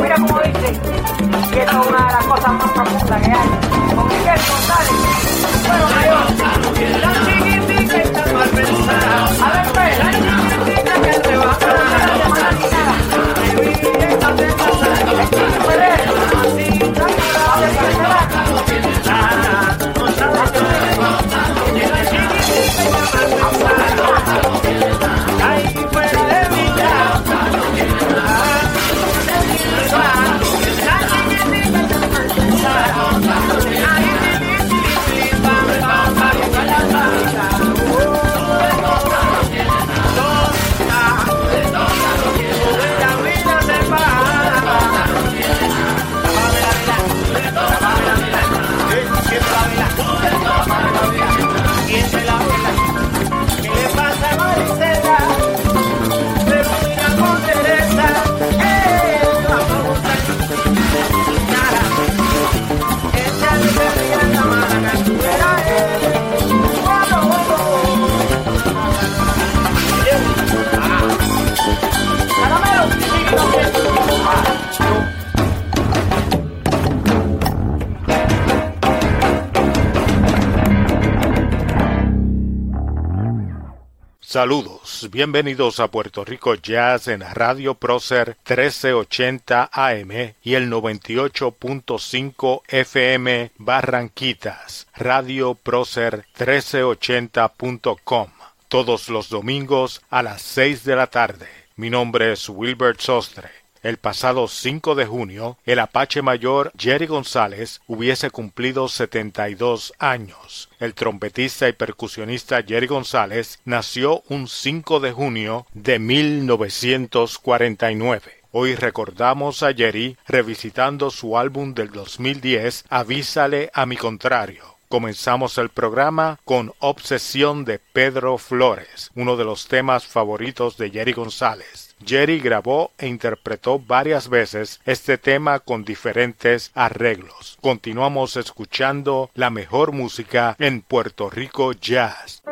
Mira cómo dice. Esto es una de las cosas más profundas que hay. Con Miguel González. Bueno, mayor. La chiquitica está mal pensada. A ver, pues. La que Saludos, bienvenidos a Puerto Rico Jazz en Radio Prócer 1380 AM y el 98.5 FM Barranquitas, Radio Prócer 1380.com, todos los domingos a las 6 de la tarde. Mi nombre es Wilbert Sostre. El pasado 5 de junio, el Apache Mayor Jerry González hubiese cumplido 72 años. El trompetista y percusionista Jerry González nació un 5 de junio de 1949. Hoy recordamos a Jerry revisitando su álbum del 2010, Avísale a mi contrario. Comenzamos el programa con Obsesión de Pedro Flores, uno de los temas favoritos de Jerry González. Jerry grabó e interpretó varias veces este tema con diferentes arreglos. Continuamos escuchando la mejor música en Puerto Rico Jazz.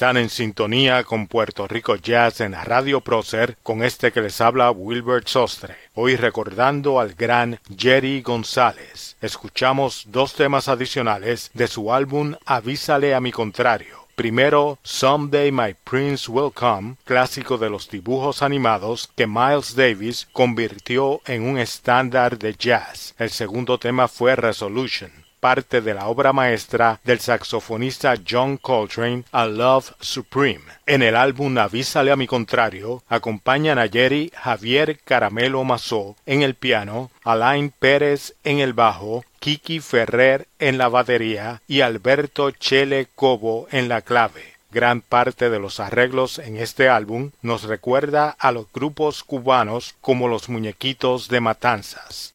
Están en sintonía con Puerto Rico Jazz en Radio Prócer con este que les habla Wilbert Sostre. Hoy recordando al gran Jerry González. Escuchamos dos temas adicionales de su álbum Avísale a mi contrario. Primero, Someday My Prince Will Come, clásico de los dibujos animados que Miles Davis convirtió en un estándar de jazz. El segundo tema fue Resolution parte de la obra maestra del saxofonista John Coltrane, A Love Supreme. En el álbum Avísale a mi contrario, acompañan a Jerry Javier Caramelo Mazó en el piano, Alain Pérez en el bajo, Kiki Ferrer en la batería y Alberto Chele Cobo en la clave. Gran parte de los arreglos en este álbum nos recuerda a los grupos cubanos como los muñequitos de matanzas.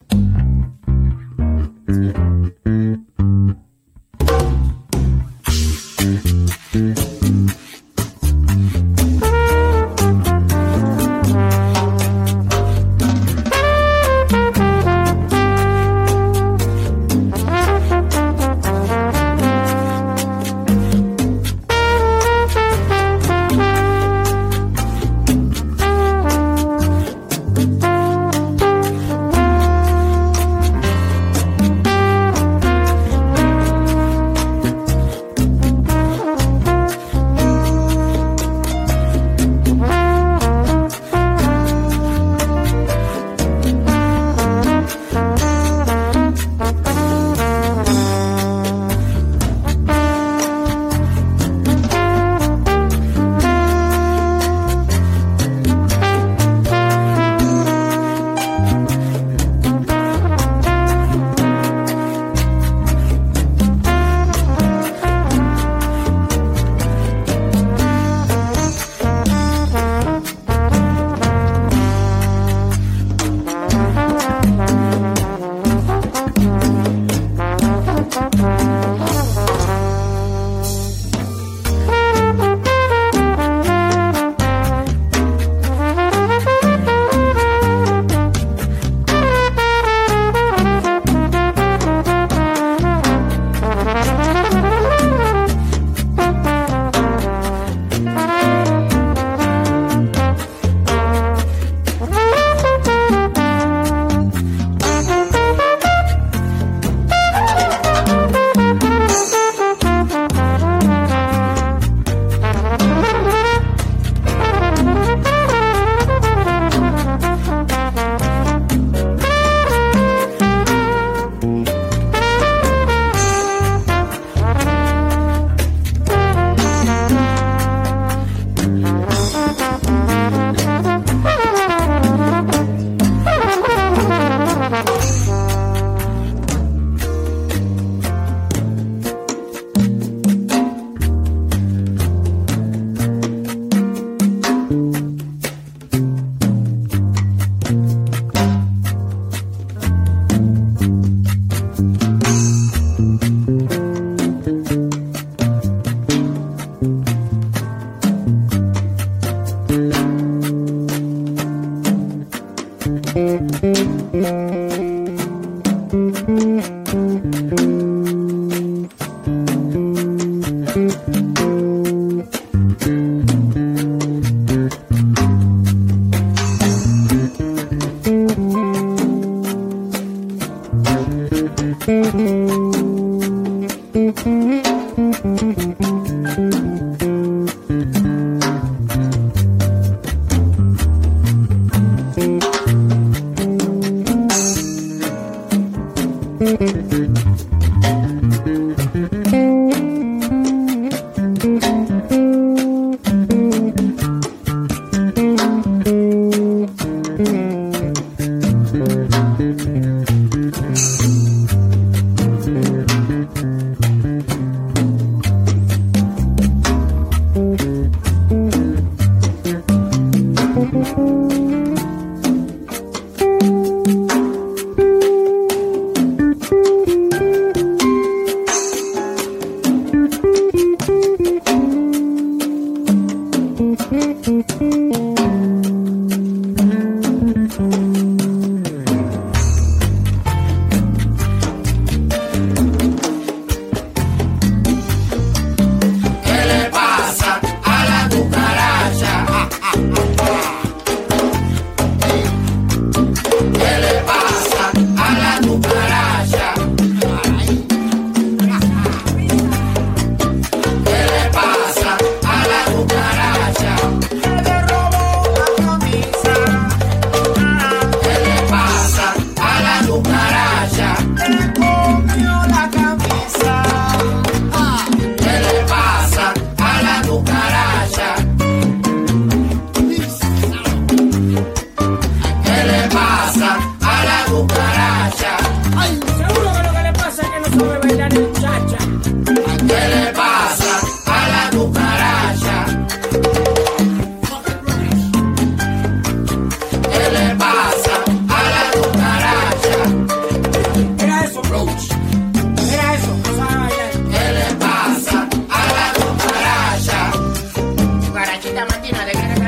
¿Qué le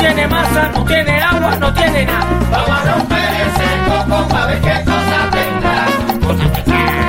No tiene masa, no tiene agua, no tiene nada. Vamos a romper ese coco con pa' ver qué cosa tendrá.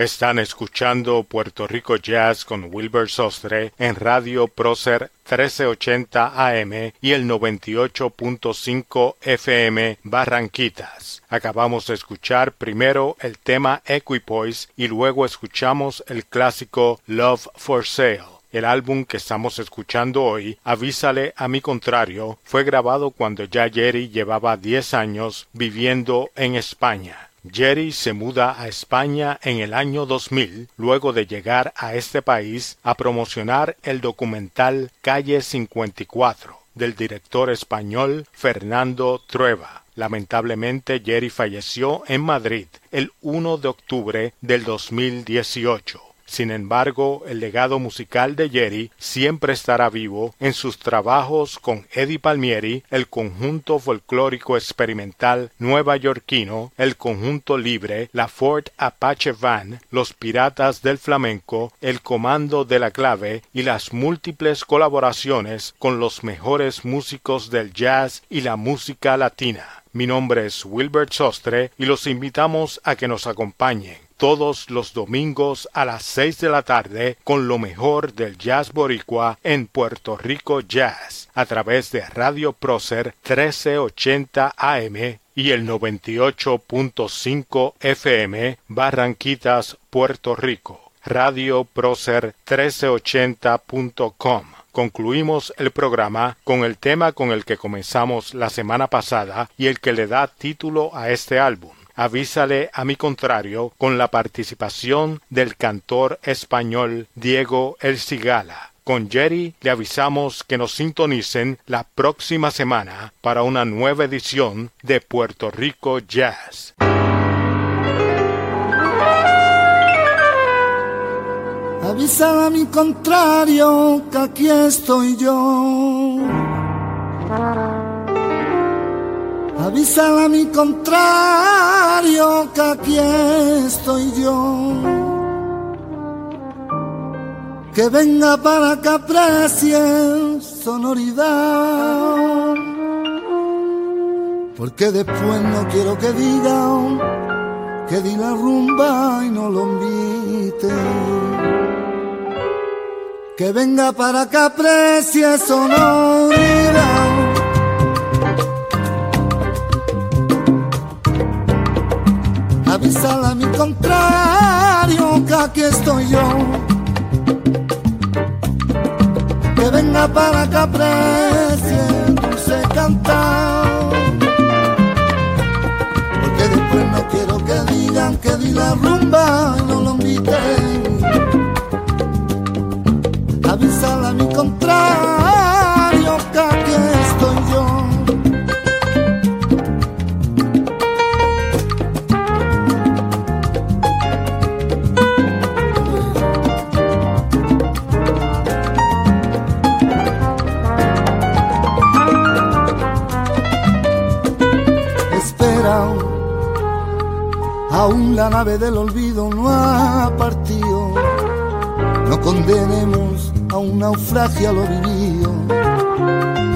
Están escuchando Puerto Rico Jazz con Wilbur Sostre en Radio Prócer 1380 AM y el 98.5 FM Barranquitas. Acabamos de escuchar primero el tema Equipoise y luego escuchamos el clásico Love for Sale. El álbum que estamos escuchando hoy, Avísale a mi contrario, fue grabado cuando ya Jerry llevaba 10 años viviendo en España. Jerry se muda a España en el año 2000 luego de llegar a este país a promocionar el documental Calle 54 del director español Fernando Trueba. Lamentablemente Jerry falleció en Madrid el 1 de octubre del 2018. Sin embargo, el legado musical de Jerry siempre estará vivo en sus trabajos con Eddie Palmieri, el conjunto folclórico experimental nueva yorkino, el conjunto libre, la Ford Apache Van, los Piratas del Flamenco, el Comando de la Clave y las múltiples colaboraciones con los mejores músicos del jazz y la música latina. Mi nombre es Wilbert Sostre y los invitamos a que nos acompañen todos los domingos a las seis de la tarde con lo mejor del jazz boricua en Puerto Rico Jazz a través de Radio Prócer 1380 AM y el 98.5 FM Barranquitas, Puerto Rico. Radio Prócer 1380.com. Concluimos el programa con el tema con el que comenzamos la semana pasada y el que le da título a este álbum avísale a mi contrario con la participación del cantor español Diego El Cigala. Con Jerry le avisamos que nos sintonicen la próxima semana para una nueva edición de Puerto Rico Jazz. Avísale a mi contrario que aquí estoy yo Avísala a mi contrario que aquí estoy yo. Que venga para que aprecie sonoridad. Porque después no quiero que digan que di la rumba y no lo invite. Que venga para que aprecie sonoridad. Avísala a mi contrario que aquí estoy yo. Que venga para que aprecie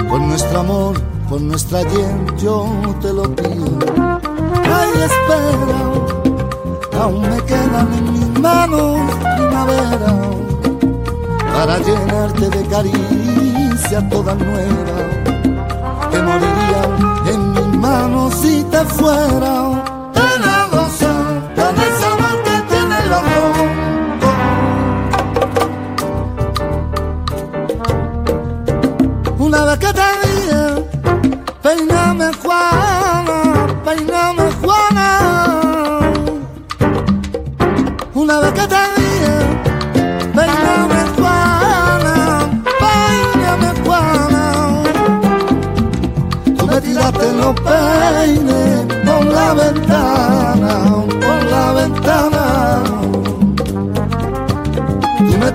Por nuestro amor, por nuestra gente, yo te lo pido. Ay, espera, aún me quedan en mis manos primavera para llenarte de caricia toda nueva que morirían en mis manos si te fuera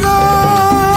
go.